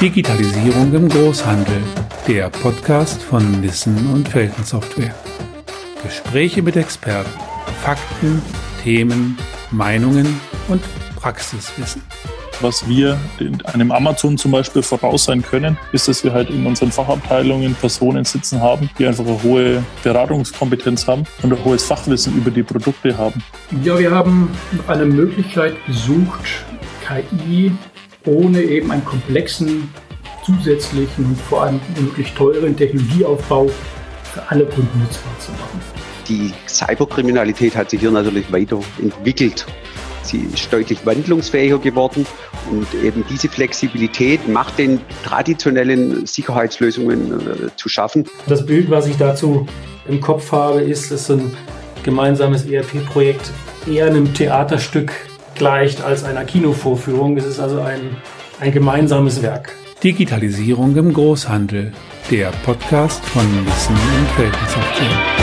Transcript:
Digitalisierung im Großhandel, der Podcast von Wissen und Feldensoftware. Gespräche mit Experten, Fakten, Themen, Meinungen und Praxiswissen. Was wir einem Amazon zum Beispiel voraus sein können, ist, dass wir halt in unseren Fachabteilungen Personen sitzen haben, die einfach eine hohe Beratungskompetenz haben und ein hohes Fachwissen über die Produkte haben. Ja, wir haben eine Möglichkeit gesucht, KI ohne eben einen komplexen, zusätzlichen und vor allem wirklich teuren Technologieaufbau für alle Kunden nutzbar zu machen. Die Cyberkriminalität hat sich hier natürlich weiterentwickelt. Sie ist deutlich wandlungsfähiger geworden und eben diese Flexibilität macht den traditionellen Sicherheitslösungen äh, zu schaffen. Das Bild, was ich dazu im Kopf habe, ist, dass ein gemeinsames ERP-Projekt eher einem Theaterstück gleicht als einer Kinovorführung. Es ist also ein, ein gemeinsames Werk. Digitalisierung im Großhandel, der Podcast von Wissen und Weltensoftware.